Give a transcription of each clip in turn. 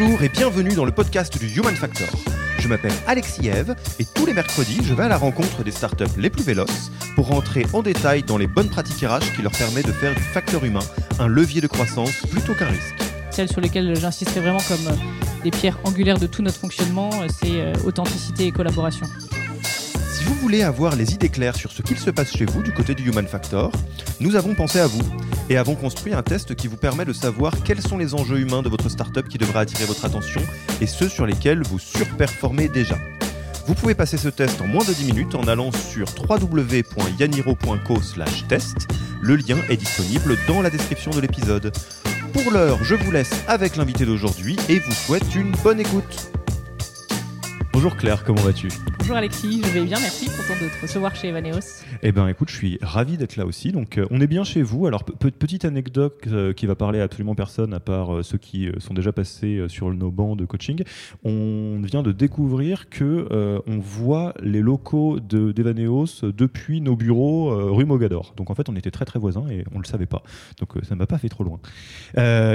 Bonjour et bienvenue dans le podcast du Human Factor. Je m'appelle Alexis Eve et tous les mercredis, je vais à la rencontre des startups les plus véloces pour rentrer en détail dans les bonnes pratiques RH qui leur permettent de faire du facteur humain un levier de croissance plutôt qu'un risque. Celles sur lesquelles j'insisterai vraiment comme euh, des pierres angulaires de tout notre fonctionnement, euh, c'est euh, authenticité et collaboration. Si vous voulez avoir les idées claires sur ce qu'il se passe chez vous du côté du Human Factor, nous avons pensé à vous et avons construit un test qui vous permet de savoir quels sont les enjeux humains de votre startup qui devraient attirer votre attention et ceux sur lesquels vous surperformez déjà. Vous pouvez passer ce test en moins de 10 minutes en allant sur www.yaniro.co/test. Le lien est disponible dans la description de l'épisode. Pour l'heure, je vous laisse avec l'invité d'aujourd'hui et vous souhaite une bonne écoute. Bonjour Claire, comment vas-tu? Bonjour Alexis, je vais bien, merci, content de te recevoir chez Evaneos. Eh ben écoute, je suis ravi d'être là aussi. Donc euh, on est bien chez vous. Alors pe- petite anecdote euh, qui va parler à absolument personne à part euh, ceux qui sont déjà passés sur nos bancs de coaching. On vient de découvrir que on voit les locaux de d'Evaneos depuis nos bureaux rue Mogador. Donc en fait, on était très très voisins et on le savait pas. Donc ça m'a pas fait trop loin.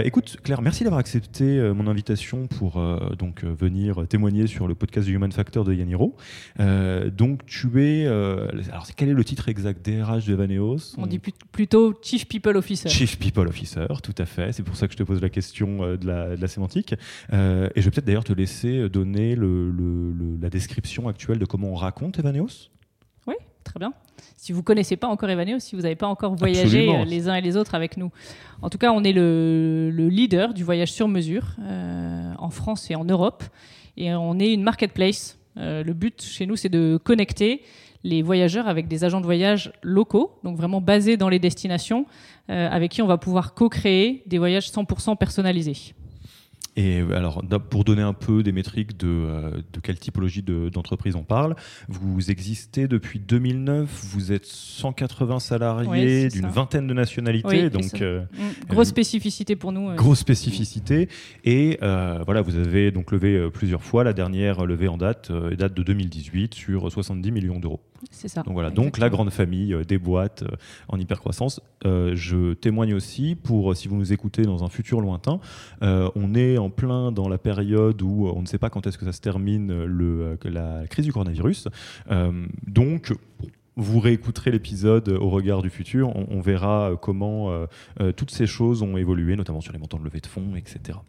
Écoute Claire, merci d'avoir accepté mon invitation pour donc venir témoigner sur le podcast du Human Factor de Yaniro. Euh, donc tu es euh, alors quel est le titre exact? DRH de Vaneos On dit plut- plutôt Chief People Officer. Chief People Officer, tout à fait. C'est pour ça que je te pose la question euh, de, la, de la sémantique. Euh, et je vais peut-être d'ailleurs te laisser donner le- le- le- la description actuelle de comment on raconte Evaneos. Oui, très bien. Si vous connaissez pas encore Evaneos, si vous n'avez pas encore voyagé Absolument. les uns et les autres avec nous. En tout cas, on est le, le leader du voyage sur mesure en France et en Europe. Et on est une marketplace. Euh, le but chez nous, c'est de connecter les voyageurs avec des agents de voyage locaux, donc vraiment basés dans les destinations, euh, avec qui on va pouvoir co-créer des voyages 100% personnalisés. Et alors, pour donner un peu des métriques de, euh, de quelle typologie de- d'entreprise on parle, vous existez depuis 2009, vous êtes 180 Ouais, salariés d'une vingtaine de nationalités, Oui, donc euh, Mm, grosse spécificité pour nous. euh. grosse spécificité. Et euh, voilà, vous avez donc levé euh, plusieurs fois. La dernière levée en date euh, date de 2018 sur 70 millions d'euros. C'est ça. Donc voilà, donc la grande famille euh, des boîtes euh, en hypercroissance. Euh, je témoigne aussi pour, si vous nous écoutez dans un futur lointain, on est en plein dans la période où on ne sait pas quand est-ce que ça se termine le, la crise du coronavirus. Donc vous réécouterez l'épisode au regard du futur, on, verra euh, comment euh, euh, toutes ces choses ont évolué, notamment sur les montants de levée de fonds, etc.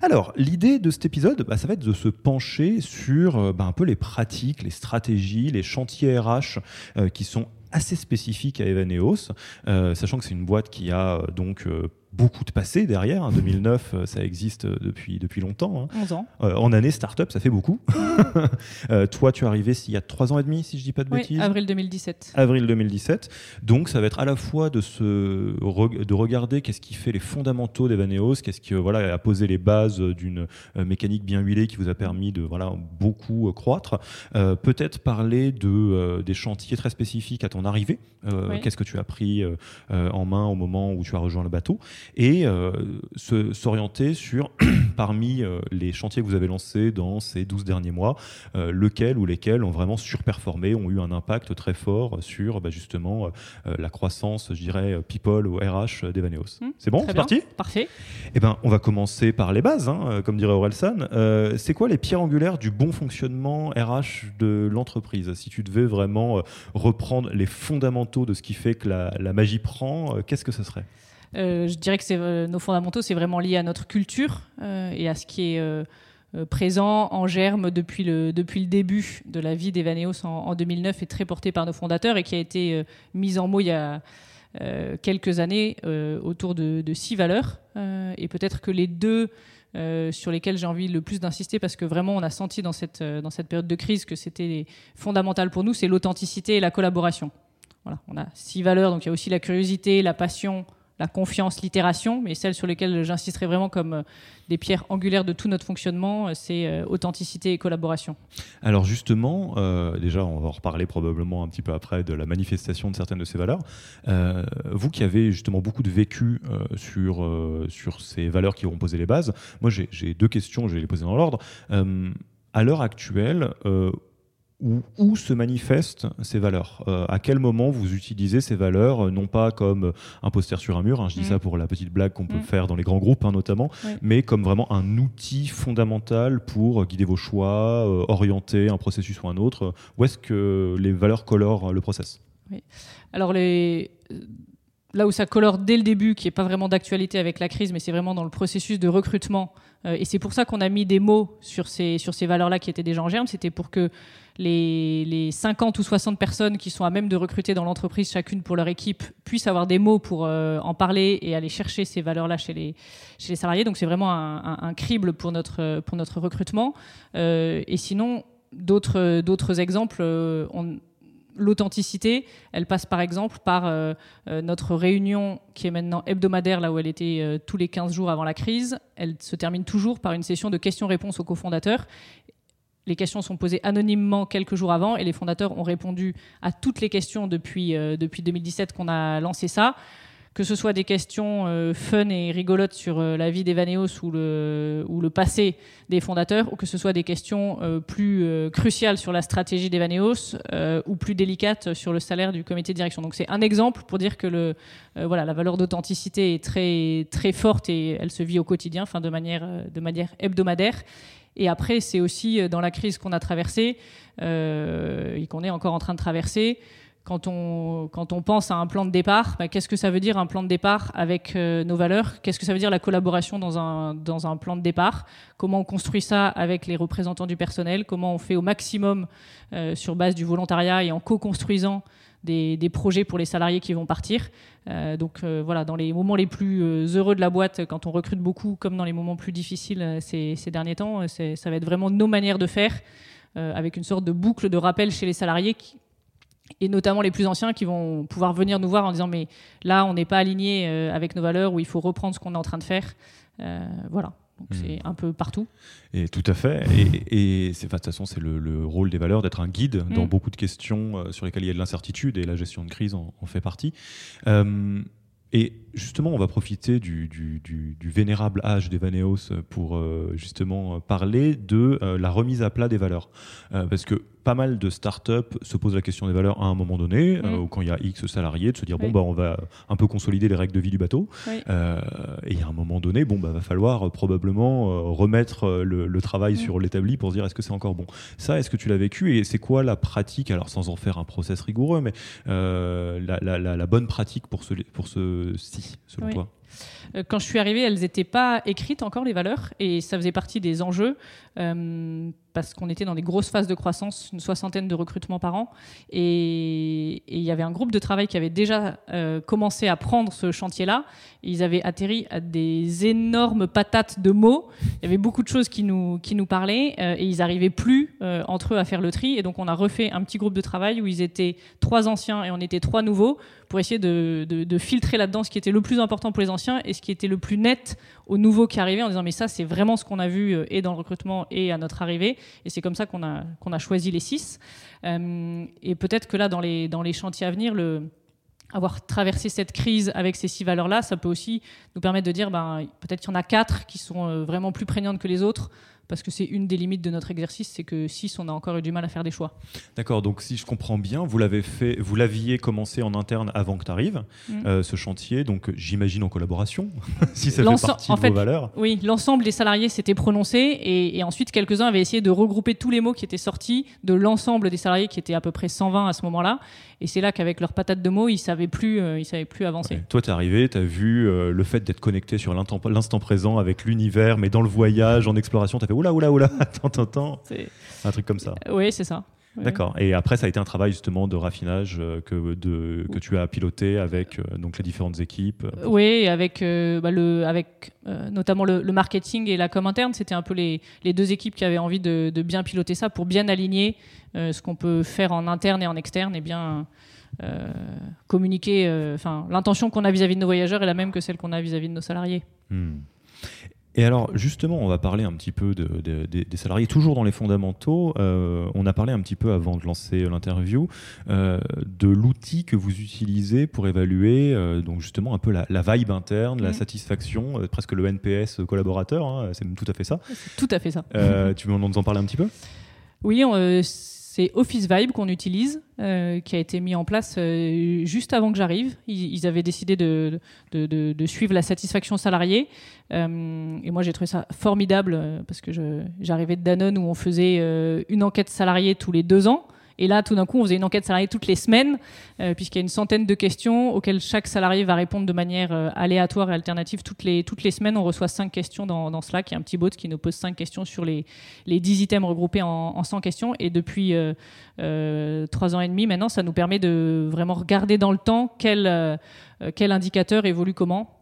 Alors, l'idée de cet épisode, bah, ça va être de se pencher sur euh, bah, un peu les pratiques, les stratégies, les chantiers RH euh, qui sont assez spécifiques à Evaneos, euh, sachant que c'est une boîte qui a euh, donc euh, beaucoup de passé derrière. hein. 2009, euh, ça existe euh, depuis, depuis longtemps. hein. 11 ans. Euh, en année start-up, ça fait beaucoup. Euh, toi, tu es arrivé il y a trois ans et demi, si je dis pas de Oui, bêtises avril 2017. avril 2017. Donc, ça va être à la fois de, se, re- de regarder qu'est-ce qui fait les fondamentaux d'Evaneos, qu'est-ce qui voilà, a posé les bases d'une mécanique bien huilée qui vous a permis de voilà, beaucoup croître. Euh, Peut-être parler de, des chantiers très spécifiques à ton arrivée. Oui. Qu'est-ce que tu as pris en main au moment où tu as rejoint le bateau et euh, s'orienter sur, parmi euh, les chantiers que vous avez lancés dans ces 12 derniers mois, euh, lequel ou lesquels ont vraiment surperformé, ont eu un impact très fort sur bah, justement la croissance, je dirais, people ou RH d'Evaneos. Hmm, c'est bon, c'est parti? Parfait. Eh ben, on va commencer par les bases, hein, comme dirait Orelsan. Euh, c'est quoi les pierres angulaires du bon fonctionnement RH de l'entreprise? Si tu devais vraiment reprendre les fondamentaux de ce qui fait que la, la magie prend, qu'est-ce que ce serait? Je dirais que euh, nos fondamentaux, c'est vraiment lié à notre culture euh, et à ce qui est euh, euh, présent en germe depuis le, depuis le début de la vie d'Evaneos en, en 2009 et très porté par nos fondateurs et qui a été euh, mis en mots il y a, quelques années autour de, de, six valeurs. et peut-être que les deux sur lesquelles j'ai envie le plus d'insister parce que vraiment on a senti dans cette, dans cette période de crise que c'était fondamental pour nous, c'est l'authenticité et la collaboration. Voilà, on a six valeurs, donc il y a aussi la curiosité, la passion, la confiance, l'itération, mais celles sur lesquelles j'insisterai vraiment comme euh, des pierres angulaires de tout notre fonctionnement, euh, c'est euh, authenticité et collaboration. Alors justement, déjà, on va en reparler probablement un petit peu après de la manifestation de certaines de ces valeurs. vous qui avez justement beaucoup de vécu sur, sur ces valeurs qui auront posé les bases, moi j'ai deux questions, je vais les poser dans l'ordre. à l'heure actuelle, où, se manifestent ces valeurs? Euh, À quel moment vous utilisez ces valeurs, euh, non pas comme un poster sur un mur, hein, je dis mm. ça pour la petite blague qu'on peut mm. faire dans les grands groupes hein, notamment, mais comme vraiment un outil fondamental pour guider vos choix, euh, orienter un processus ou un autre. Où est-ce que les valeurs colorent le process? Alors les là où ça colore dès le début, qui n'est pas vraiment d'actualité avec la crise, mais c'est vraiment dans le processus de recrutement. et c'est pour ça qu'on a mis des mots sur ces, valeurs-là qui étaient déjà en germe. C'était pour que les, 50 ou 60 personnes qui sont à même de recruter dans l'entreprise, chacune pour leur équipe, puissent avoir des mots pour euh, en parler et aller chercher ces valeurs-là chez les, salariés. Donc c'est vraiment un, crible pour notre, recrutement. Euh, et sinon, d'autres, exemples, euh, l'authenticité, elle passe par exemple par notre réunion qui est maintenant hebdomadaire, là où elle était tous les 15 jours avant la crise. Elle se termine toujours par une session de questions-réponses aux cofondateurs les questions sont posées anonymement quelques jours avant et les fondateurs ont répondu à toutes les questions depuis, euh, depuis 2017 qu'on a lancé ça. Que ce soit des questions euh, fun et rigolotes sur euh, la vie d'Evaneos ou le, ou le passé des fondateurs, ou que ce soit des questions plus cruciales sur la stratégie d'Evaneos ou plus délicates sur le salaire du comité de direction. Donc c'est un exemple pour dire que la valeur d'authenticité est très, forte et elle se vit au quotidien, enfin de manière, hebdomadaire. Et après, c'est aussi euh, dans la crise qu'on a traversée euh, et qu'on est encore en train de traverser. Quand on, quand on pense à un plan de départ, bah, qu'est-ce que ça veut dire un plan de départ avec euh, nos valeurs? Qu'est-ce que ça veut dire la collaboration dans un, dans un plan de départ? Comment on construit ça avec les représentants du personnel? Comment on fait au maximum sur base du volontariat et en co-construisant des, des, projets pour les salariés qui vont partir? Euh, donc euh, voilà, dans les moments les plus euh, heureux de la boîte, quand on recrute beaucoup, comme dans les moments plus difficiles ces, ces, derniers temps, ça va être vraiment nos manières de faire, avec une sorte de boucle de rappel chez les salariés et notamment les plus anciens qui vont pouvoir venir nous voir en disant mais là on n'est pas aligné avec nos valeurs ou il faut reprendre ce qu'on est en train de faire. voilà. Donc hmm. c'est un peu partout. Et tout à fait. Et, de toute façon, c'est le, rôle des valeurs d'être un guide dans hmm. beaucoup de questions euh, sur lesquelles il y a de l'incertitude et la gestion de crise en, fait partie. Euh, et justement, on va profiter du, vénérable âge des Vanéos pour euh, justement parler de la remise à plat des valeurs. parce que pas mal de startups se posent la question des valeurs à un moment donné, euh, ou quand il y a X salariés, de se dire bon, bah, on va un peu consolider les règles de vie du bateau. Euh, et à un moment donné, bon, bah, va falloir euh, probablement remettre le, travail sur l'établi pour se dire est-ce que c'est encore bon? Ça, est-ce que tu l'as vécu? Et c'est quoi la pratique, alors sans en faire un process rigoureux, mais la, bonne pratique pour ce, pour ci selon toi? Quand je suis arrivée, elles n'étaient pas écrites encore, les valeurs, et ça faisait partie des enjeux parce qu'on était dans des grosses phases de croissance, une soixantaine de recrutements par an. Et il y avait un groupe de travail qui avait déjà euh, commencé à prendre ce chantier-là. Ils avaient atterri à des énormes patates de mots. Il y avait beaucoup de choses qui nous, qui nous parlaient euh, et ils n'arrivaient plus euh, entre eux à faire le tri. Et donc on a refait un petit groupe de travail où ils étaient trois anciens et on était trois nouveaux pour essayer de, de filtrer là-dedans ce qui était le plus important pour les anciens ce qui était le plus net aux nouveaux qui arrivaient en disant mais ça c'est vraiment ce qu'on a vu et dans le recrutement et à notre arrivée et c'est comme ça qu'on a, qu'on a choisi les six. Euh, et peut-être que là, dans les, dans les chantiers à venir, le, avoir traversé cette crise avec ces six valeurs-là, ça peut aussi nous permettre de dire ben, peut-être qu'il y en a quatre qui sont euh, vraiment plus prégnantes que les autres parce que c'est une des limites de notre exercice, c'est que 6, on a encore eu du mal à faire des choix. D'accord, donc si je comprends bien, vous l'avez fait, vous l'aviez commencé en interne avant que tu arrives, mm. euh, ce chantier, donc j'imagine en collaboration, si ça fait partie de vos valeurs. Oui, l'ensemble des salariés s'était prononcé et, ensuite quelques-uns avaient essayé de regrouper tous les mots qui étaient sortis de l'ensemble des salariés qui étaient à peu près 120 à ce moment-là. Et c'est là qu'avec leur patate de mots, ils ne savaient, plus, euh, ils savaient plus avancer. Toi, tu es arrivé, tu as vu euh, le fait d'être connecté sur l'instant présent avec l'univers, mais dans le voyage, en exploration, tu as fait oula, oula, oula, attends, attends, attends. Un truc comme ça. Oui, c'est ça. D'accord. Et après, ça a été un travail justement de raffinage que, de, que tu as piloté avec donc les différentes équipes. Oui, avec, bah, le, avec notamment le, marketing et la com interne. C'était un peu les, les, deux équipes qui avaient envie de, de bien piloter ça pour bien aligner ce qu'on peut faire en interne et en externe et bien euh, communiquer. Euh, enfin, l'intention qu'on a vis-à-vis de nos voyageurs est la même que celle qu'on a vis-à-vis de nos salariés. Hmm. Et alors, justement, on va parler un petit peu de, des salariés, toujours dans les fondamentaux. Euh, on a parlé un petit peu avant de lancer l'interview de l'outil que vous utilisez pour évaluer, donc justement, un peu la, vibe interne, la satisfaction, presque le NPS collaborateur. Hein, c'est tout à fait ça. Tout à fait ça. tu veux nous en parler un petit peu? Oui, on, c'est Office Vibe qu'on utilise, euh, qui a été mis en place euh, juste avant que j'arrive. Ils, avaient décidé de, suivre la satisfaction salariée. Euh, et moi, j'ai trouvé ça formidable parce que j'arrivais de Danone où on faisait une enquête salariée tous les deux ans. Et là, tout d'un coup, on faisait une enquête salariée toutes les semaines, euh, puisqu'il y a une centaine de questions auxquelles chaque salarié va répondre de manière euh, aléatoire et alternative. Toutes les, toutes les semaines, on reçoit cinq questions dans, dans Slack. Il y a un petit bot qui nous pose cinq questions sur les, les 10 items regroupés en, en 100 questions. Et depuis euh, trois ans et demi, maintenant, ça nous permet de vraiment regarder dans le temps quel, quel indicateur évolue comment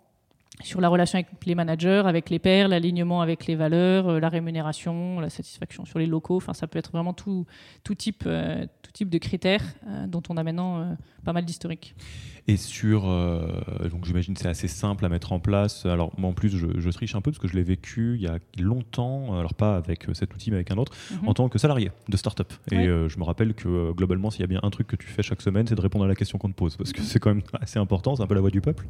sur la relation avec les managers, avec les pairs, l'alignement avec les valeurs, euh, la rémunération, la satisfaction sur les locaux. Enfin, ça peut être vraiment tout, tout, type, euh, tout type de critères euh, dont on a maintenant pas mal d'historique. Et sur, donc j'imagine c'est assez simple à mettre en place. Alors moi en plus je, je triche un peu parce que je l'ai vécu il y a longtemps, alors pas avec cet outil mais avec un autre, mhm. en tant que salarié de start-up. Et je me rappelle que globalement s'il y a bien un truc que tu fais chaque semaine, c'est de répondre à la question qu'on te pose parce que c'est quand même assez important, c'est un peu la voix du peuple.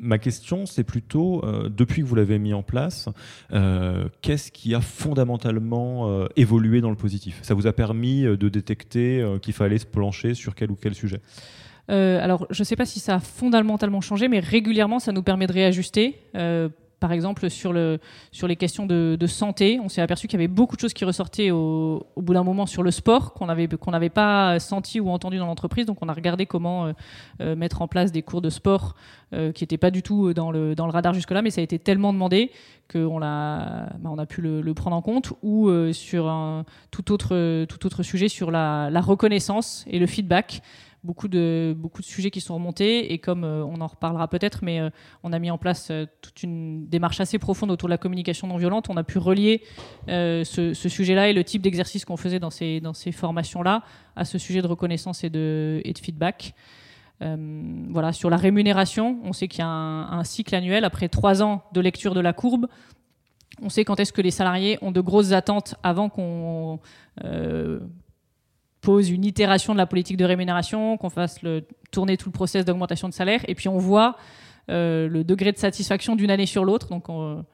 Ma question, c'est plutôt, euh, depuis que vous l'avez mis en place, euh, qu'est-ce qui a fondamentalement euh, évolué dans le positif? Ça vous a permis de détecter qu'il fallait se plancher sur quel ou quel sujet? Alors, je ne sais pas si ça a fondamentalement changé, mais régulièrement, ça nous permet de réajuster par exemple, sur, le, sur les questions de, santé, on s'est aperçu qu'il y avait beaucoup de choses qui ressortaient au, bout d'un moment sur le sport qu'on n'avait pas senti ou entendu dans l'entreprise. Donc, on a regardé comment euh, euh, mettre en place des cours de sport euh, qui n'étaient pas du tout dans le, radar jusque-là, mais ça a été tellement demandé qu'on a, bah, a pu le, prendre en compte. Ou sur un tout autre, sujet, sur la reconnaissance et le feedback beaucoup de, beaucoup de sujets qui sont remontés. Et comme euh, on en reparlera peut-être, mais euh, on a mis en place euh, toute une démarche assez profonde autour de la communication non violente. On a pu relier ce, sujet-là et le type d'exercice qu'on faisait dans ces, dans ces formations-là à ce sujet de reconnaissance et de, et de feedback. voilà, sur la rémunération, on sait qu'il y a un, cycle annuel. Après trois ans de lecture de la courbe, on sait quand est-ce que les salariés ont de grosses attentes avant qu'on pose une itération de la politique de rémunération, qu'on fasse tourner tout le process d'augmentation de salaire, et puis on voit euh, le degré de satisfaction d'une année sur l'autre. Donc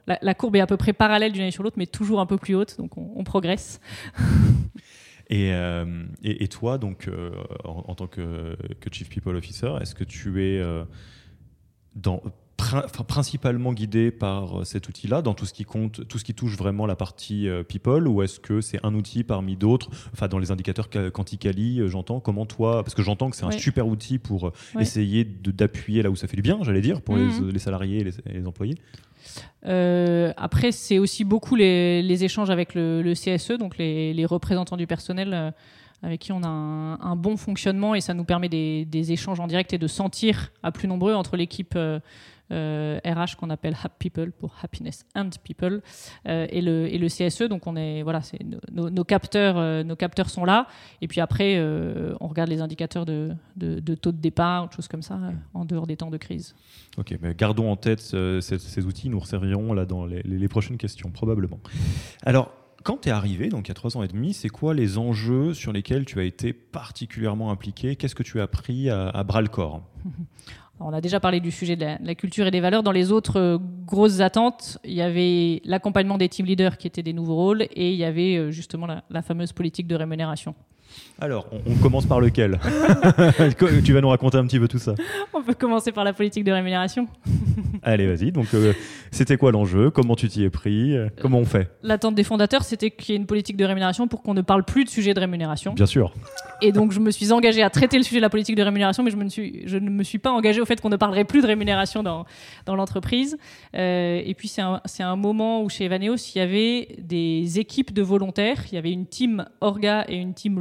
la, courbe est à peu près parallèle d'une année sur l'autre, mais toujours un peu plus haute, donc on, progresse. Euh, et, et, toi, donc, euh, en, tant que, Chief People Officer, est-ce que tu es dans, principalement guidé par euh, cet outil-là dans tout ce qui compte, tout ce qui touche vraiment la partie euh, people, ou est-ce que c'est un outil parmi d'autres, enfin dans les indicateurs quanticali, euh, j'entends. Comment toi, parce que j'entends que c'est un super outil pour essayer d'appuyer là où ça fait du bien, j'allais dire, pour les, mhm. salariés et les, employés. après, c'est aussi beaucoup les, échanges avec le, CSE, donc les, représentants du personnel avec qui on a un, bon fonctionnement et ça nous permet des, échanges en direct et de sentir à plus nombreux entre l'équipe RH euh, qu'on appelle Happy People pour Happiness and People euh, et, le, CSE. Donc on est voilà, nos, capteurs, euh, nos capteurs sont là. Et puis après, on regarde les indicateurs de, de, taux de départ, autre chose comme ça, en dehors des temps de crise. Ok, mais gardons en tête ces, outils, nous serviront là dans les, les prochaines questions probablement. Alors quand tu es arrivé, donc il y a trois ans et demi, c'est quoi les enjeux sur lesquels tu as été particulièrement impliqué? Qu'est-ce que tu as appris à, à bras le corps? On a déjà parlé du sujet de la, culture et des valeurs. Dans les autres euh, grosses attentes, il y avait l'accompagnement des team leaders qui étaient des nouveaux rôles et il y avait euh, justement la, fameuse politique de rémunération. Alors, on, commence par lequel Tu vas nous raconter un petit peu tout ça. On peut commencer par la politique de rémunération. Allez, vas-y. Donc, euh, c'était quoi l'enjeu? Comment tu t'y es pris? Comment on fait? L'attente des fondateurs, c'était qu'il y ait une politique de rémunération pour qu'on ne parle plus de sujet de rémunération. Bien sûr. Et donc, je me suis engagé à traiter le sujet de la politique de rémunération, mais je, me suis, je ne me suis pas engagé au fait qu'on ne parlerait plus de rémunération dans, dans l'entreprise. Euh, et puis, c'est un, un, moment où chez Evaneos, il y avait des équipes de volontaires. Il y avait une team orga et une team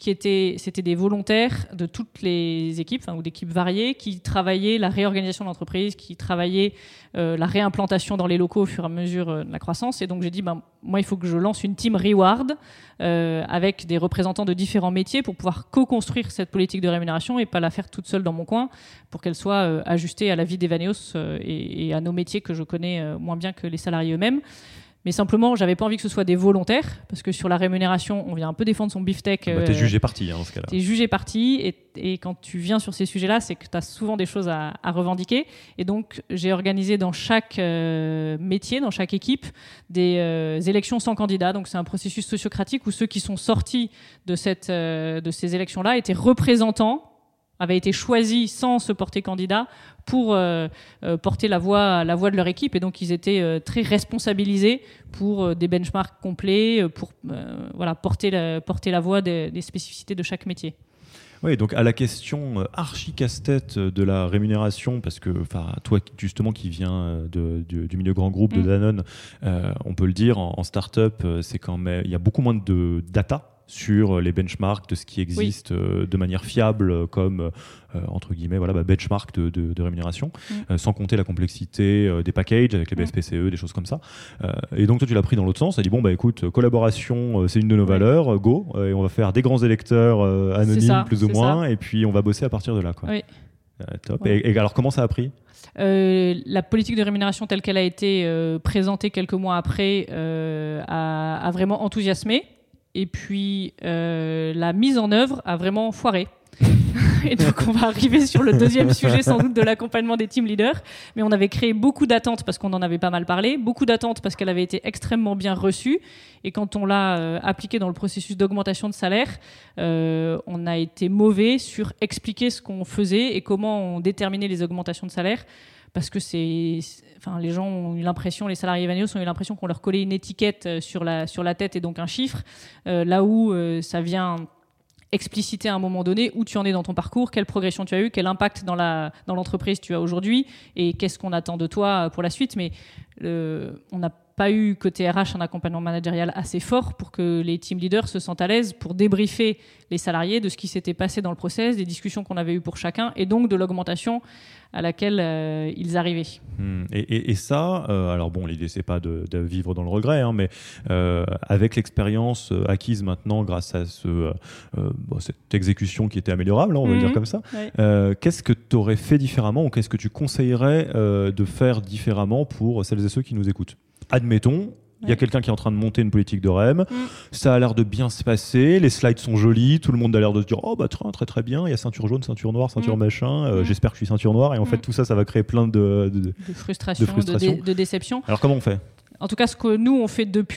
qui étaient, c'était des volontaires de toutes les équipes, ou d'équipes variées, qui travaillaient la réorganisation de l'entreprise, qui travaillaient euh, la réimplantation dans les locaux au fur et à mesure euh, de la croissance. Et donc j'ai dit, ben, moi, il faut que je lance une team reward euh, avec des représentants de différents métiers pour pouvoir co-construire cette politique de rémunération et pas la faire toute seule dans mon coin, pour qu'elle soit ajustée à la vie d'Evaneos et, et, à nos métiers que je connais moins bien que les salariés eux-mêmes. Mais simplement, j'avais pas envie que ce soit des volontaires, parce que sur la rémunération, on vient un peu défendre son beefsteak. Bah, t'es euh, jugé parti hein, dans ce cas-là. T'es jugé parti, et, et, quand tu viens sur ces sujets-là, c'est que tu as souvent des choses à, à revendiquer. Et donc, j'ai organisé dans chaque euh, métier, dans chaque équipe, des euh, élections sans candidat. Donc, c'est un processus sociocratique où ceux qui sont sortis de, cette, de ces élections-là étaient représentants avaient été choisis sans se porter candidat pour euh, euh, porter la voix, la voix de leur équipe. Et donc, ils étaient euh, très responsabilisés pour des benchmarks complets, pour voilà, porter, la, porter la voix des, spécificités de chaque métier. Oui, donc à la question archi casse-tête de la rémunération, parce que toi justement qui viens de, du, milieu grand groupe de mm. Danone, on peut le dire, en, en start-up, c'est quand même, il y a beaucoup moins de data sur les benchmarks de ce qui existe euh, de manière fiable comme euh, entre guillemets voilà bah, benchmark de, rémunération mm. euh, sans compter la complexité des packages avec les mm. BSPCE des choses comme ça et donc toi tu l'as pris dans l'autre sens tu as dit bon bah écoute collaboration c'est une de nos valeurs go et on va faire des grands électeurs anonymes plus ou moins et puis on va bosser à partir de là quoi. top et, alors comment ça a pris? La politique de rémunération telle qu'elle a été présentée quelques mois après a, a, vraiment enthousiasmé. Et puis, euh, la mise en œuvre a vraiment foiré. et donc, on va arriver sur le deuxième sujet, sans doute, de l'accompagnement des team leaders. Mais on avait créé beaucoup d'attentes parce qu'on en avait pas mal parlé, beaucoup d'attentes parce qu'elle avait été extrêmement bien reçue. Et quand on l'a euh, appliquée dans le processus d'augmentation de salaire, euh, on a été mauvais sur expliquer ce qu'on faisait et comment on déterminait les augmentations de salaire parce que c'est, enfin, les gens ont eu l'impression, les salariés Evanios ont eu l'impression qu'on leur collait une étiquette euh, sur la, sur la tête et donc un chiffre, euh, là où euh, ça vient expliciter à un moment donné où tu en es dans ton parcours, quelle progression tu as eu, quel impact dans la dans l'entreprise tu as aujourd'hui et qu'est-ce qu'on attend de toi pour la suite. Mais on n'a pas eu côté RH un accompagnement managérial assez fort pour que les team leaders se sentent à l'aise pour débriefer les salariés de ce qui s'était passé dans le process, des discussions qu'on avait eues pour chacun et donc de l'augmentation à laquelle euh, ils arrivaient. Hmm. Et, ça, euh, alors bon, l'idée c'est pas de, vivre dans le regret, hein, mais euh, avec l'expérience acquise maintenant grâce à ce, cette exécution qui était améliorable, hein, on va dire mhm. comme ça, qu'est-ce que tu aurais fait différemment ou qu'est-ce que tu conseillerais de faire différemment pour celles et ceux qui nous écoutent? Admettons, il y a quelqu'un qui est en train de monter une politique de REM. Mm. Ça a l'air de bien se passer. Les slides sont jolis. Tout le monde a l'air de se dire Oh, bah, très, très, très bien. Il y a ceinture jaune, ceinture noire, ceinture mm. machin. Euh, mm. J'espère que je suis ceinture noire. Et en fait, tout ça, ça va créer plein de, de, de frustration, de, de déception. Alors, comment on fait? En tout cas, ce que nous, on fait depuis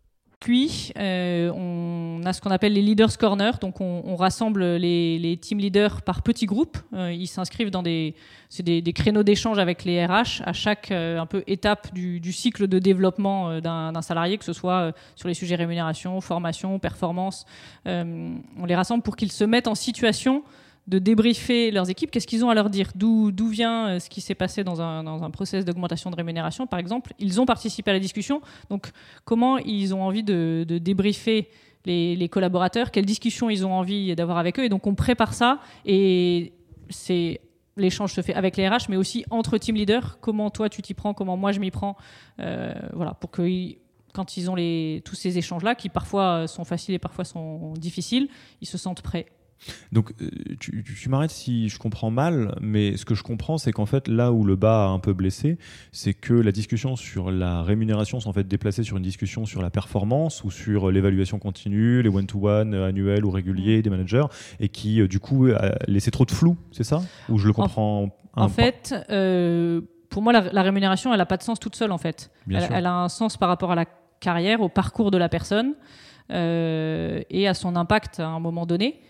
Puis, euh, on a ce qu'on appelle les Leaders Corner. Donc, on, rassemble les, team leaders par petits groupes. Euh, ils s'inscrivent dans des, des, des, créneaux d'échange avec les RH à chaque euh, un peu étape du, cycle de développement d'un salarié, que ce soit sur les sujets rémunération, formation, performance. on les rassemble pour qu'ils se mettent en situation de débriefer leurs équipes, qu'est-ce qu'ils ont à leur dire, d'où vient euh, ce qui s'est passé dans un, dans un process d'augmentation de rémunération, par exemple? Ils ont participé à la discussion, donc comment ils ont envie de, débriefer les, collaborateurs, quelles discussions ils ont envie d'avoir avec eux, et donc on prépare ça, et c'est l'échange se fait avec les RH, mais aussi entre team leaders, comment toi tu t'y prends, comment moi je m'y prends, euh, voilà, pour que quand ils ont les, tous ces échanges-là, qui parfois sont faciles et parfois sont difficiles, ils se sentent prêts. Donc, euh, tu, m'arrêtes si je comprends mal, mais ce que je comprends, c'est qu'en fait, là où le bas a un peu blessé, c'est que la discussion sur la rémunération s'est en fait déplacée sur une discussion sur la performance ou sur l'évaluation continue, les one-to-one euh, annuels ou réguliers des managers, et qui, euh, du coup, a laissé trop de flou, c'est ça? Ou je le comprends un En peu fait, euh, pour moi, la, la rémunération, elle n'a pas de sens toute seule, en fait. Elle, a un sens par rapport à la carrière, au parcours de la personne euh, et à son impact à un moment donné.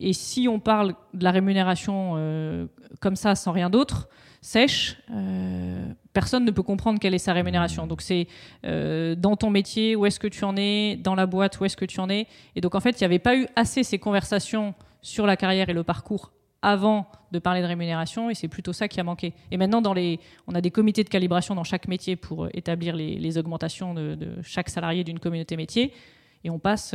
Et si on parle de la rémunération euh, comme ça, sans rien d'autre, sèche, euh, personne ne peut comprendre quelle est sa rémunération. Donc c'est euh, dans ton métier, où est-ce que tu en es, dans la boîte, où est-ce que tu en es. Et donc en fait, il n'y avait pas eu assez ces conversations sur la carrière et le parcours avant de parler de rémunération et c'est plutôt ça qui a manqué. Et maintenant, on a des comités de calibration dans chaque métier pour établir les, augmentations de, de chaque salarié d'une communauté métier et on passe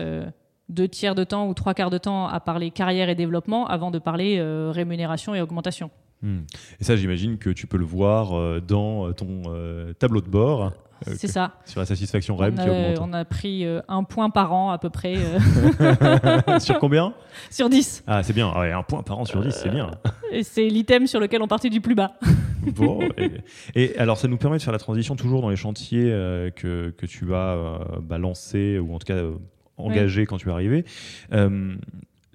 deux tiers de temps ou trois quarts de temps à parler carrière et développement avant de parler euh, rémunération et augmentation. Hmm. Et ça, j'imagine que tu peux le voir euh, dans ton euh, tableau de bord C'est ça. sur la satisfaction REM on, qui a, augmente. on a pris un point par an à peu près sur combien? Sur 10. Ah, c'est bien. Ouais, un point par an sur 10, c'est bien. Et c'est l'item sur lequel on partait du plus bas. Bon, et, et alors, ça nous permet de faire la transition toujours dans les chantiers que, que tu as bah, lancés ou en tout cas engagés quand tu es arrivé. Euh,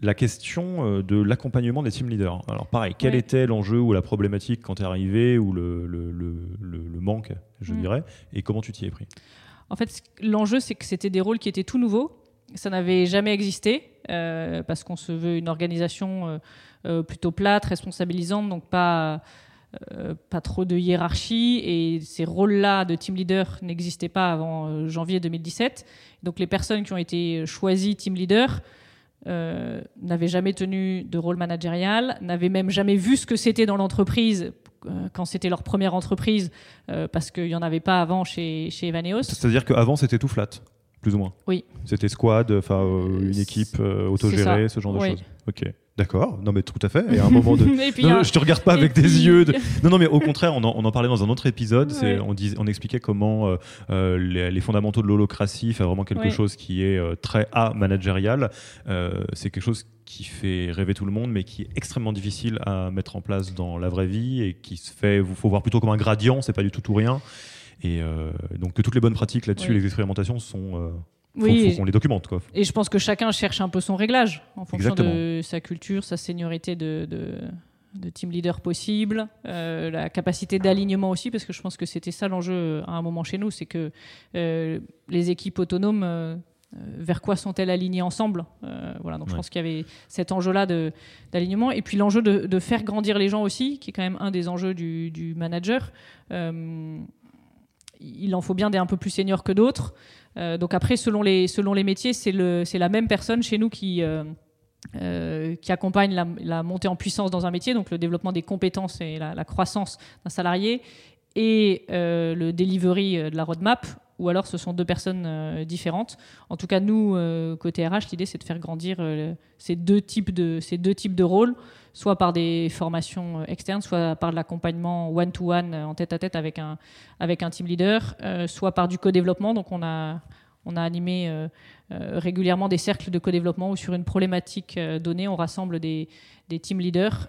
la question euh, de l'accompagnement des team leaders. Alors pareil, quel Ouais. était l'enjeu ou la problématique quand tu es arrivé ou le, le, le- le- le manque, je Mm. dirais, et comment tu t'y es pris? En fait, l'enjeu, c'est que c'était des rôles qui étaient tout nouveaux. Ça n'avait jamais existé euh, parce qu'on se veut une organisation euh, plutôt plate, responsabilisante, donc pas, euh, pas trop de hiérarchie. Et ces rôles-là de team leader n'existaient pas avant euh, janvier 2017. Donc les personnes qui ont été choisies team leader euh, n'avaient jamais tenu de rôle managérial, n'avaient même jamais vu ce que c'était dans l'entreprise euh, quand c'était leur première entreprise, euh, parce qu'il n'y en avait pas avant chez, chez Evaneos. C'est-à-dire qu'avant, c'était tout flat, plus ou moins Oui. C'était squad, enfin euh, une équipe euh, autogérée, ce genre de oui. choses. Ok, d'accord. Non, mais tout à fait. Et à un moment de. Puis, Non, je te regarde pas avec puis- des yeux. De... Non, non, mais au contraire, on en, on en parlait dans un autre épisode. Ouais. On, dis- on expliquait comment euh, euh, les, les fondamentaux de l'holocratie fait vraiment quelque Ouais. chose qui est euh, très A managérial. Euh, c'est quelque chose qui fait rêver tout le monde, mais qui est extrêmement difficile à mettre en place dans la vraie vie et qui se fait, il faut voir plutôt comme un gradient, c'est pas du tout tout rien. Et donc que toutes les bonnes pratiques là-dessus, les expérimentations sont, faut, Oui, faut qu'on les documente quoi. et je pense que chacun cherche un peu son réglage en fonction Exactement. de sa culture, sa seniorité de, de, de team leader possible, euh, la capacité d'alignement aussi, parce que je pense que c'était ça l'enjeu à un moment chez nous, c'est que euh, les équipes autonomes, euh, euh, vers quoi sont-elles alignées ensemble Euh, Voilà, donc je pense qu'il y avait cet enjeu-là d'alignement, et puis l'enjeu de, de faire grandir les gens aussi, qui est quand même un des enjeux du, du manager. Euh, il en faut bien des un peu plus seniors que d'autres. Euh, donc après, selon les, métiers, c'est la même personne chez nous qui, euh, euh, accompagne la, montée en puissance dans un métier, donc le développement des compétences et la, la croissance d'un salarié, et le delivery de la roadmap, ou alors ce sont deux personnes euh, différentes. En tout cas, nous, euh, côté RH, l'idée c'est de faire grandir euh, ces, deux types de, ces deux types de rôles, soit par des formations externes, soit par de l'accompagnement one-to-one en tête-à-tête avec un, avec un team leader, soit par du co-développement. Donc on a, on a animé régulièrement des cercles de co-développement où sur une problématique donnée, on rassemble des, des team leaders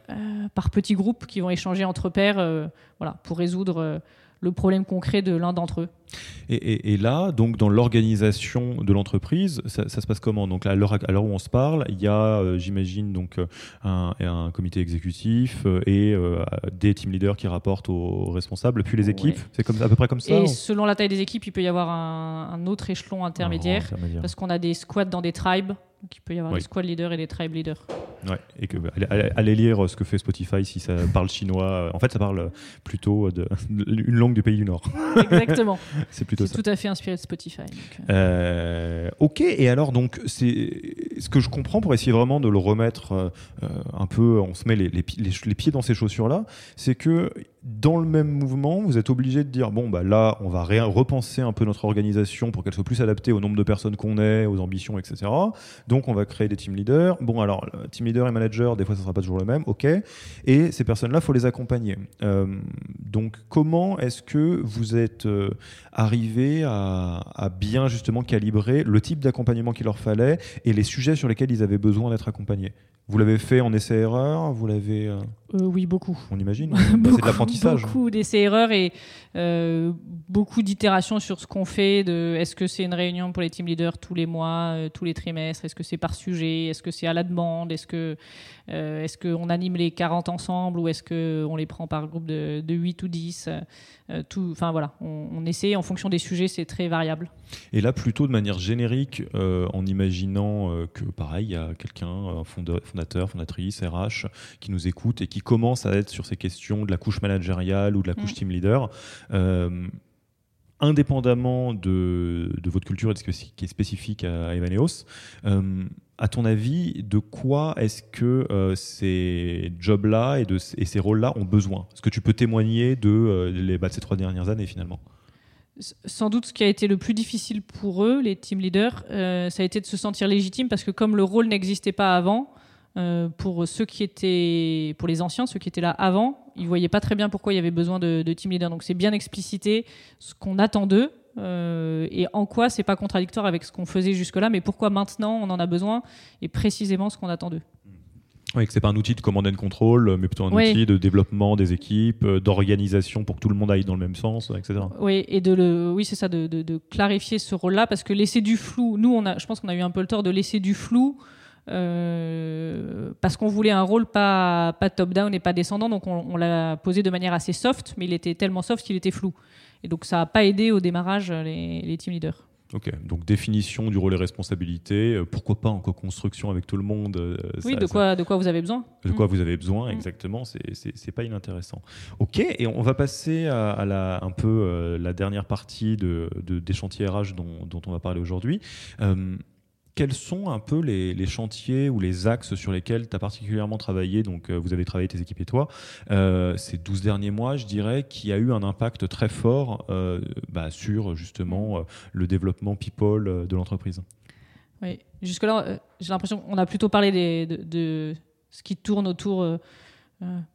par petits groupes qui vont échanger entre pairs voilà, pour résoudre le problème concret de l'un d'entre eux. Et, et- et là, donc dans l'organisation de l'entreprise, ça, ça se passe comment? Donc là, à l'heure où on se parle, il y a, euh, j'imagine, donc euh, un, un comité exécutif euh, et euh, des team leaders qui rapportent aux responsables, puis les Ouais. équipes. C'est comme à peu près comme ça. Et selon la taille des équipes, il peut y avoir un, un autre échelon intermédiaire. Intermédiaire. Parce qu'on a des squads dans des tribes, donc il peut y avoir Oui. des squad leaders et des tribe leaders. Ouais, et que bah, allez, allez- allez lire ce que fait Spotify si ça parle chinois. En fait, ça parle plutôt de, une langue du pays du Nord. Exactement. C'est plutôt C'est ça. tout à fait inspiré de Spotify. donc, euh, Euh, ok, et alors donc c'est ce que je comprends pour essayer vraiment de le remettre euh, un peu, on se met les, les pi- les ch- les pieds dans ces chaussures-là, c'est que dans le même mouvement, vous êtes obligé de dire bon bah là, on va repenser un peu notre organisation pour qu'elle soit plus adaptée au nombre de personnes qu'on est, aux ambitions, etc. Donc on va créer des team leaders. Bon alors team leader et manager, des fois ça sera pas toujours le même, ok. Et ces personnes-là, faut les accompagner. Euh, donc comment est-ce que vous êtes euh, arrivé à bien justement calibrer le type d'accompagnement qu'il leur fallait et les sujets sur lesquels ils avaient besoin d'être accompagnés? Vous l'avez fait en essai-erreur Vous l'avez euh, Oui, beaucoup. On imagine. c'est de l'apprentissage. Beaucoup d'essais-erreurs et beaucoup d'itérations sur ce qu'on fait. De est-ce que c'est une réunion pour les team leaders tous les mois, tous les trimestres Est-ce que c'est par sujet Est-ce que c'est à la demande Est-ce que est-ce qu'on anime les 40 ensemble ou est-ce qu'on les prend par groupe de, de 8 ou 10 tout, Enfin voilà, on, on, essaie en fonction des sujets, c'est très variable. Et là, plutôt de manière générique, en imaginant que pareil, il y a quelqu'un, un fondateur, fondatrice, RH, qui nous écoute et qui commence à être sur ces questions de la couche managériale ou de la couche mm. team leader. Euh, indépendamment de, votre culture et de ce qui est spécifique à Evaneos, euh, à ton avis, de quoi est-ce que euh, ces jobs-là et, ces rôles-là ont besoin? Est-ce que tu peux témoigner de, les, bah, de ces trois dernières années finalement? Sans doute ce qui a été le plus difficile pour eux, les team leaders, euh, ça a été de se sentir légitime parce que comme le rôle n'existait pas avant, euh, pour ceux qui étaient, pour les anciens, ceux qui étaient là avant, ils voyaient pas très bien pourquoi il y avait besoin de, team leader. Donc c'est bien explicité ce qu'on attend d'eux euh, et en quoi c'est pas contradictoire avec ce qu'on faisait jusque-là, mais pourquoi maintenant on en a besoin et précisément ce qu'on attend d'eux. Oui, que c'est pas un outil de command and control, mais plutôt un outil de développement des équipes, euh, d'organisation pour que tout le monde aille dans le même sens, etc. Oui, et de le, oui, c'est ça, de, de, clarifier ce rôle-là, parce que laisser du flou, nous, on a, je pense qu'on a eu un peu le tort de laisser du flou. Euh, parce qu'on voulait un rôle pas, pas top-down et pas descendant, donc on, l'a posé de manière assez soft, mais il était tellement soft qu'il était flou. Et donc ça n'a pas aidé au démarrage les, les team leaders. Ok, donc définition du rôle et responsabilité, euh, pourquoi pas en co-construction avec tout le monde euh, Oui, de, quoi, de quoi vous avez besoin De quoi mm. vous avez besoin, mm. exactement, c'est pas inintéressant. Ok, et on va passer à, la, un peu euh, la dernière partie de, des chantiers RH dont, dont on va parler aujourd'hui quels sont un peu les, chantiers ou les axes sur lesquels tu as particulièrement travaillé Donc, euh, vous avez travaillé tes équipes et toi euh, ces 12 derniers mois, je dirais, qui a eu un impact très fort euh, bah, sur justement le développement people de l'entreprise? Oui, jusque-là, j'ai l'impression qu'on a plutôt parlé de, ce qui tourne autour.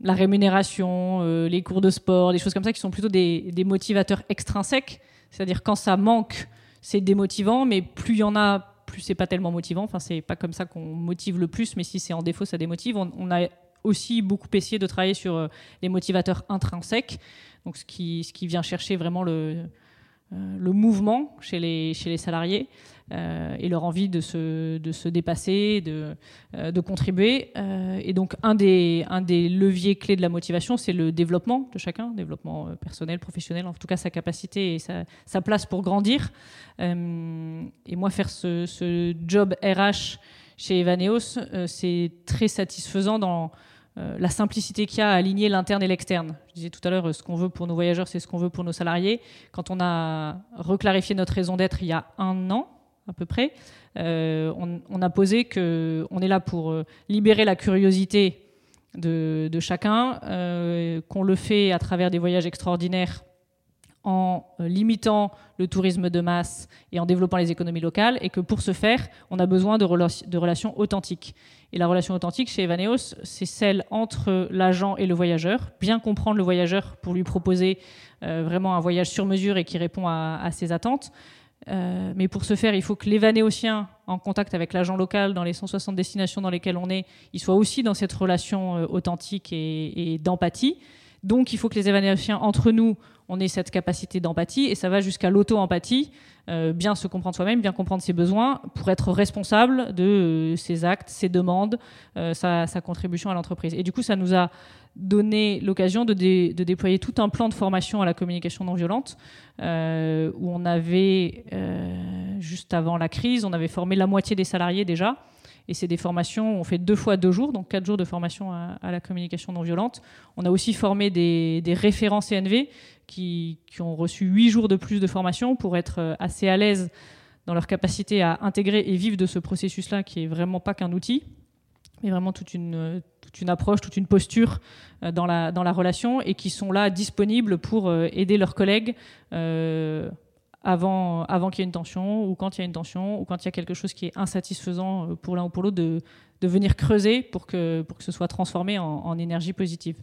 la rémunération, les cours de sport, des choses comme ça qui sont plutôt des, des motivateurs extrinsèques. C'est-à-dire quand ça manque, c'est démotivant, mais plus il y en a, plus c'est pas tellement motivant. Enfin, c'est pas comme ça qu'on motive le plus, mais si c'est en défaut, ça démotive. On, a aussi beaucoup essayé de travailler sur euh, les motivateurs intrinsèques, donc ce qui, ce qui vient chercher vraiment le, euh, le mouvement chez les, chez les salariés. Euh, et leur envie de se, de se dépasser, de, euh, de contribuer. Euh, et donc, un des, un des leviers clés de la motivation, c'est le développement de chacun, développement personnel, professionnel, en tout cas sa capacité et sa, sa place pour grandir. et moi, faire ce, ce job RH chez Evaneos, c'est très satisfaisant dans la simplicité qu'il y a à aligner l'interne et l'externe. Je disais tout à l'heure, ce qu'on veut pour nos voyageurs, c'est ce qu'on veut pour nos salariés. Quand on a reclarifié notre raison d'être il y a un an, à peu près, euh, on, a posé que on est là pour euh, libérer la curiosité de, chacun, euh, qu'on le fait à travers des voyages extraordinaires en limitant le tourisme de masse et en développant les économies locales, et que pour ce faire, on a besoin de, relations authentiques. Et la relation authentique chez Evaneos, c'est celle entre l'agent et le voyageur, bien comprendre le voyageur pour lui proposer vraiment un voyage sur mesure et qui répond à ses attentes, euh, mais pour ce faire, il faut que l'évanéotien, en contact avec l'agent local dans les 160 destinations dans lesquelles on est, il soit aussi dans cette relation euh, authentique et, d'empathie. Donc, il faut que les évanéotiens, entre nous, on ait cette capacité d'empathie, et ça va jusqu'à l'auto-empathie, euh, bien se comprendre soi-même, bien comprendre ses besoins, pour être responsable de ses actes, ses demandes, sa, sa, contribution à l'entreprise. Et du coup, ça nous a donné l'occasion de, déployer tout un plan de formation à la communication non violente, euh, où on avait, euh, juste avant la crise, on avait formé la moitié des salariés déjà. Et c'est des formations, on fait deux fois deux jours, donc quatre jours de formation à, la communication non violente. On a aussi formé des, référents CNV qui, ont reçu huit jours de plus de formation pour être euh, assez à l'aise dans leur capacité à intégrer et vivre de ce processus-là, qui est vraiment pas qu'un outil, mais vraiment toute une, approche, toute une posture euh, dans la, relation et qui sont là disponibles pour euh, aider leurs collègues avant, qu'il y ait une tension ou quand il y a une tension ou quand il y a quelque chose qui est insatisfaisant pour l'un ou pour l'autre de, venir creuser pour que, pour que ce soit transformé en énergie positive.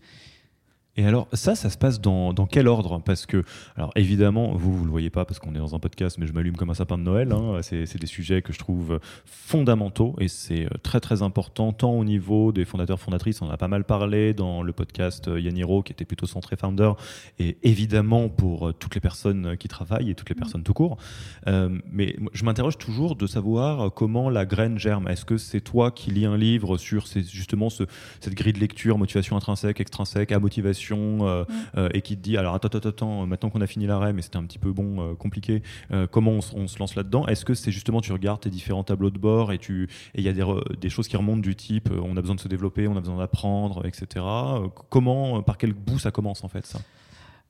Et alors, ça, ça se passe dans, dans quel ordre? Parce que, alors évidemment, vous, vous le voyez pas parce qu'on est dans un podcast, mais je m'allume comme un sapin de Noël. Hein. C'est des sujets que je trouve fondamentaux et c'est euh, très très important, tant au niveau des fondateurs, fondatrices, on en a pas mal parlé dans le podcast euh, Yaniro, qui était plutôt centré founder, et évidemment pour euh, toutes les personnes qui travaillent et toutes les personnes tout court. mais je m'interroge toujours de savoir comment la graine germe. Est-ce que c'est toi qui lis un livre sur justement ce, cette grille de lecture, motivation intrinsèque, extrinsèque, à motivation euh, euh, et qui te dit alors attends, attends, attends, maintenant qu'on a fini l'arrêt, mais c'était un petit peu bon, euh, compliqué, comment on, se lance là-dedans? Est-ce que c'est justement tu regardes tes différents tableaux de bord et il y a des, des, choses qui remontent du type on a besoin de se développer, on a besoin d'apprendre, etc. Comment, par quel bout ça commence en fait ça?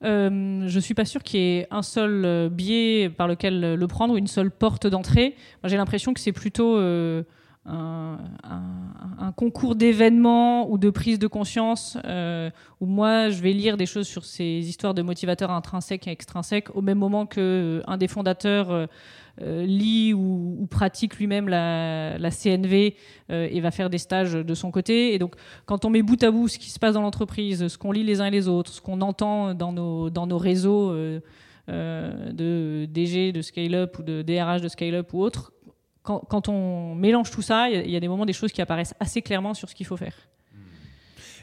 Euh, je suis pas sûr qu'il y ait un seul biais par lequel le prendre ou une seule porte d'entrée. J'ai l'impression que c'est plutôt un, concours d'événements ou de prise de conscience euh, où moi je vais lire des choses sur ces histoires de motivateurs intrinsèques et extrinsèques au même moment que euh, un des fondateurs euh, lit ou, pratique lui-même la, CNV et va faire des stages de son côté. Et donc quand on met bout à bout ce qui se passe dans l'entreprise, ce qu'on lit les uns et les autres, ce qu'on entend dans nos, dans nos réseaux de DG, de scale-up ou de DRH de scale-up ou autres, quand, on mélange tout ça, il y, a des moments, des choses qui apparaissent assez clairement sur ce qu'il faut faire.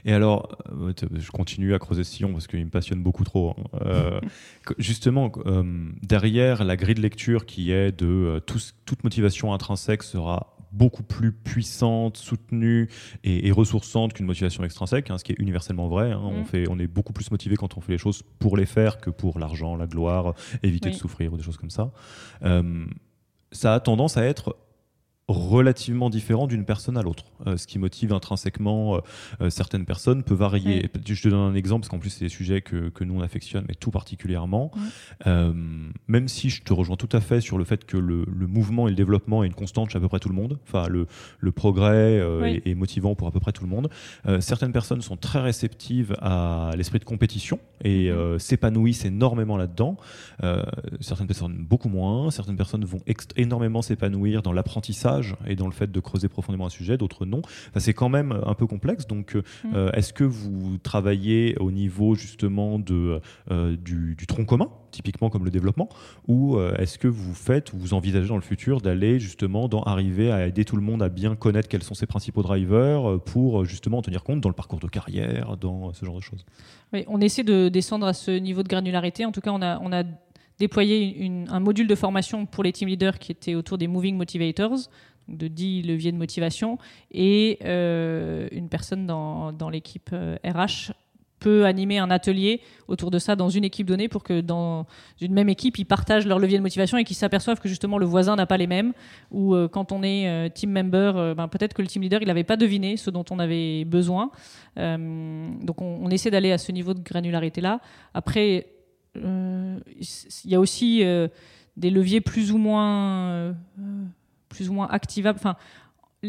Et alors, euh, je continue à creuser ce sillon parce qu'il me passionne beaucoup trop. Hein. Euh, justement, euh, derrière la grille de lecture qui est de toute motivation intrinsèque sera beaucoup plus puissante, soutenue et, ressourçante qu'une motivation extrinsèque, hein, ce qui est universellement vrai. Hein. On, fait, on est beaucoup plus motivé quand on fait les choses pour les faire que pour l'argent, la gloire, éviter de souffrir ou des choses comme ça ça a tendance à être relativement différent d'une personne à l'autre. Euh, ce qui motive intrinsèquement euh, euh, certaines personnes peut varier. Je te donne un exemple, parce qu'en plus, c'est des sujets que, que, nous, on affectionne, mais tout particulièrement. même si je te rejoins tout à fait sur le fait que le, le, mouvement et le développement est une constante chez à peu près tout le monde, enfin, le, le progrès est, motivant pour à peu près tout le monde, certaines personnes sont très réceptives à l'esprit de compétition et mhm. s'épanouissent énormément là-dedans. certaines personnes beaucoup moins, certaines personnes vont énormément s'épanouir dans l'apprentissage et dans le fait de creuser profondément un sujet, d'autres non. c'est quand même un peu complexe. Donc, euh, mm. euh, est-ce que vous travaillez au niveau justement de, euh, du, tronc commun, typiquement comme le développement, ou est-ce que vous faites, vous envisagez dans le futur d'aller justement dans arriver à aider tout le monde à bien connaître quels sont ses principaux drivers pour justement en tenir compte dans le parcours de carrière, dans ce genre de choses? Oui, on essaie de descendre à ce niveau de granularité. En tout cas, on a, on a déployé un module de formation pour les team leaders qui était autour des Moving Motivators, de 10 leviers de motivation, et euh, une personne dans, dans l'équipe RH euh, peut animer un atelier autour de ça dans une équipe donnée pour que dans une même équipe, ils partagent leurs leviers de motivation et qu'ils s'aperçoivent que justement le voisin n'a pas les mêmes. Ou euh, quand on est team member, ben, peut-être que le team leader, il n'avait pas deviné ce dont on avait besoin. donc on, on essaie d'aller à ce niveau de granularité-là. Après, il y a aussi euh, des leviers plus ou moins, euh, plus ou moins activables. Enfin,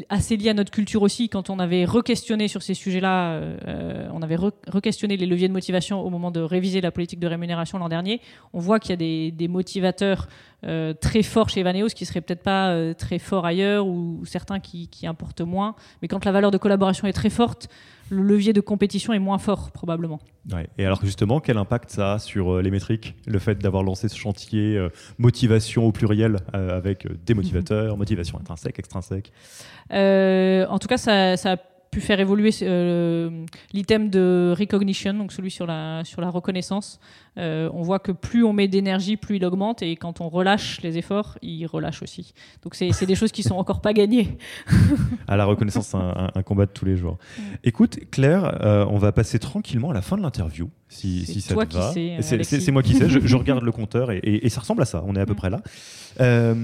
assez lié à notre culture aussi. Quand on avait re-questionné sur ces sujets-là, on avait re-questionné les leviers de motivation au moment de réviser la politique de rémunération l'an dernier. On voit qu'il y a des, motivateurs très forts chez Evaneos qui seraient peut-être pas très forts ailleurs ou, certains qui, importent moins. Mais quand la valeur de collaboration est très forte, le levier de compétition est moins fort probablement. Et alors justement, quel impact ça a sur euh, les métriques Le fait d'avoir lancé ce chantier euh, motivation au pluriel euh, avec des motivateurs, motivation intrinsèque, extrinsèque? En tout cas, ça, ça a pu faire évoluer l'item de recognition, donc celui sur la, sur la reconnaissance. Euh, on voit que plus on met d'énergie, plus il augmente, et quand on relâche les efforts, il relâche aussi. Donc c'est des choses qui sont encore pas gagnées. à la reconnaissance, c'est un, combat de tous les jours. Écoute, Claire, euh, on va passer tranquillement à la fin de l'interview, si, si ça te va. C'est moi qui sais, je, regarde le compteur, et, ça ressemble à ça, on est à peu mm. près là. Euh,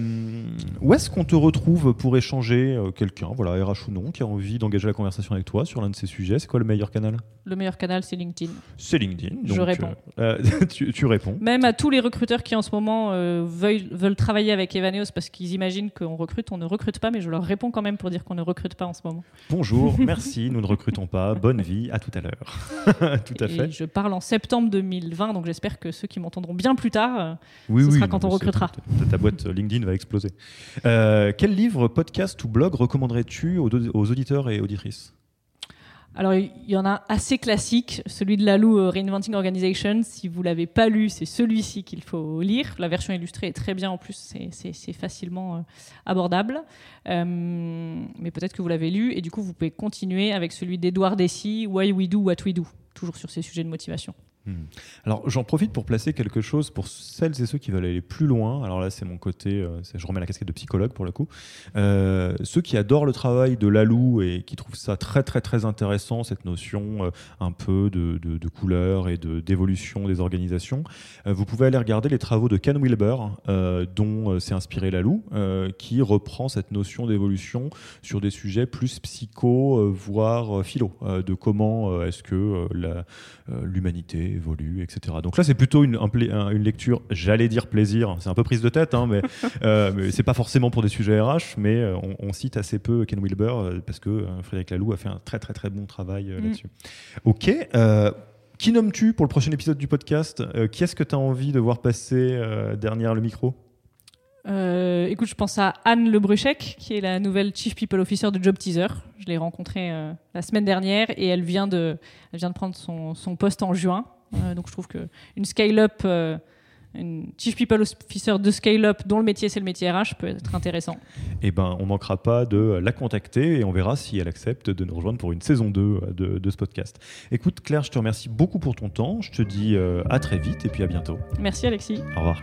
où est-ce qu'on te retrouve pour échanger quelqu'un, voilà, RH ou non, qui a envie d'engager la conversation avec toi sur l'un de ces sujets? C'est quoi le meilleur canal? Le meilleur canal, c'est LinkedIn. C'est LinkedIn. Donc, je réponds. tu, réponds. Même à tous les recruteurs qui en ce moment euh, veulent, travailler avec Evaneos parce qu'ils imaginent qu'on recrute, on ne recrute pas, mais je leur réponds quand même pour dire qu'on ne recrute pas en ce moment. Bonjour, merci, nous ne recrutons pas, bonne vie, à tout à l'heure. tout à fait. je parle en septembre 2020, donc j'espère que ceux qui m'entendront bien plus tard, euh, oui, ce sera quand on recrutera. Ta, boîte LinkedIn va exploser. Euh, quel livre, podcast ou blog recommanderais-tu aux, aux auditeurs et auditrices? Alors, il y en a assez classique, celui de Lalou, euh, Reinventing Organization. Si vous l'avez pas lu, c'est celui-ci qu'il faut lire. La version illustrée est très bien en plus, c'est facilement euh, abordable. Euh, mais peut-être que vous l'avez lu et du coup, vous pouvez continuer avec celui d'Edouard Dessy, Why We Do What We Do, toujours sur ces sujets de motivation. Hmm. Alors j'en profite pour placer quelque chose pour celles et ceux qui veulent aller plus loin. Alors là c'est mon côté, euh, je remets la casquette de psychologue pour le coup. Euh, ceux qui adorent le travail de Lalou et qui trouvent ça très très très intéressant, cette notion euh, un peu de, de, couleur et d'évolution des organisations, vous pouvez aller regarder les travaux de Ken Wilber dont s'est inspiré Lalou, qui reprend cette notion d'évolution sur des sujets plus psycho, voire philo, de comment est-ce que l'humanité évolue, etc. Donc là, c'est plutôt une, une lecture, j'allais dire plaisir, c'est un peu prise de tête, hein, mais, euh, mais c'est pas forcément pour des sujets RH, mais euh, on, cite assez peu Ken Wilber euh, parce que Frédéric Laloux a fait un très très très bon travail mm. là-dessus. Ok. qui nommes-tu pour le prochain épisode du podcast Qui est-ce que tu as envie de voir passer derrière le micro? Euh, écoute, je pense à Anne Lebruchec, qui est la nouvelle Chief People Officer de Job Teaser. Je l'ai rencontrée euh, la semaine dernière et elle vient de, elle vient de prendre son, son poste en juin. Euh, donc je trouve qu'une scale-up, une Chief People Officer de scale-up dont le métier c'est le métier RH peut être intéressant. Eh ben, on manquera pas de la contacter et on verra si elle accepte de nous rejoindre pour une saison 2 de, de ce podcast. Écoute Claire, je te remercie beaucoup pour ton temps. Je te dis à très vite et puis à bientôt. Merci Alexis. Au revoir.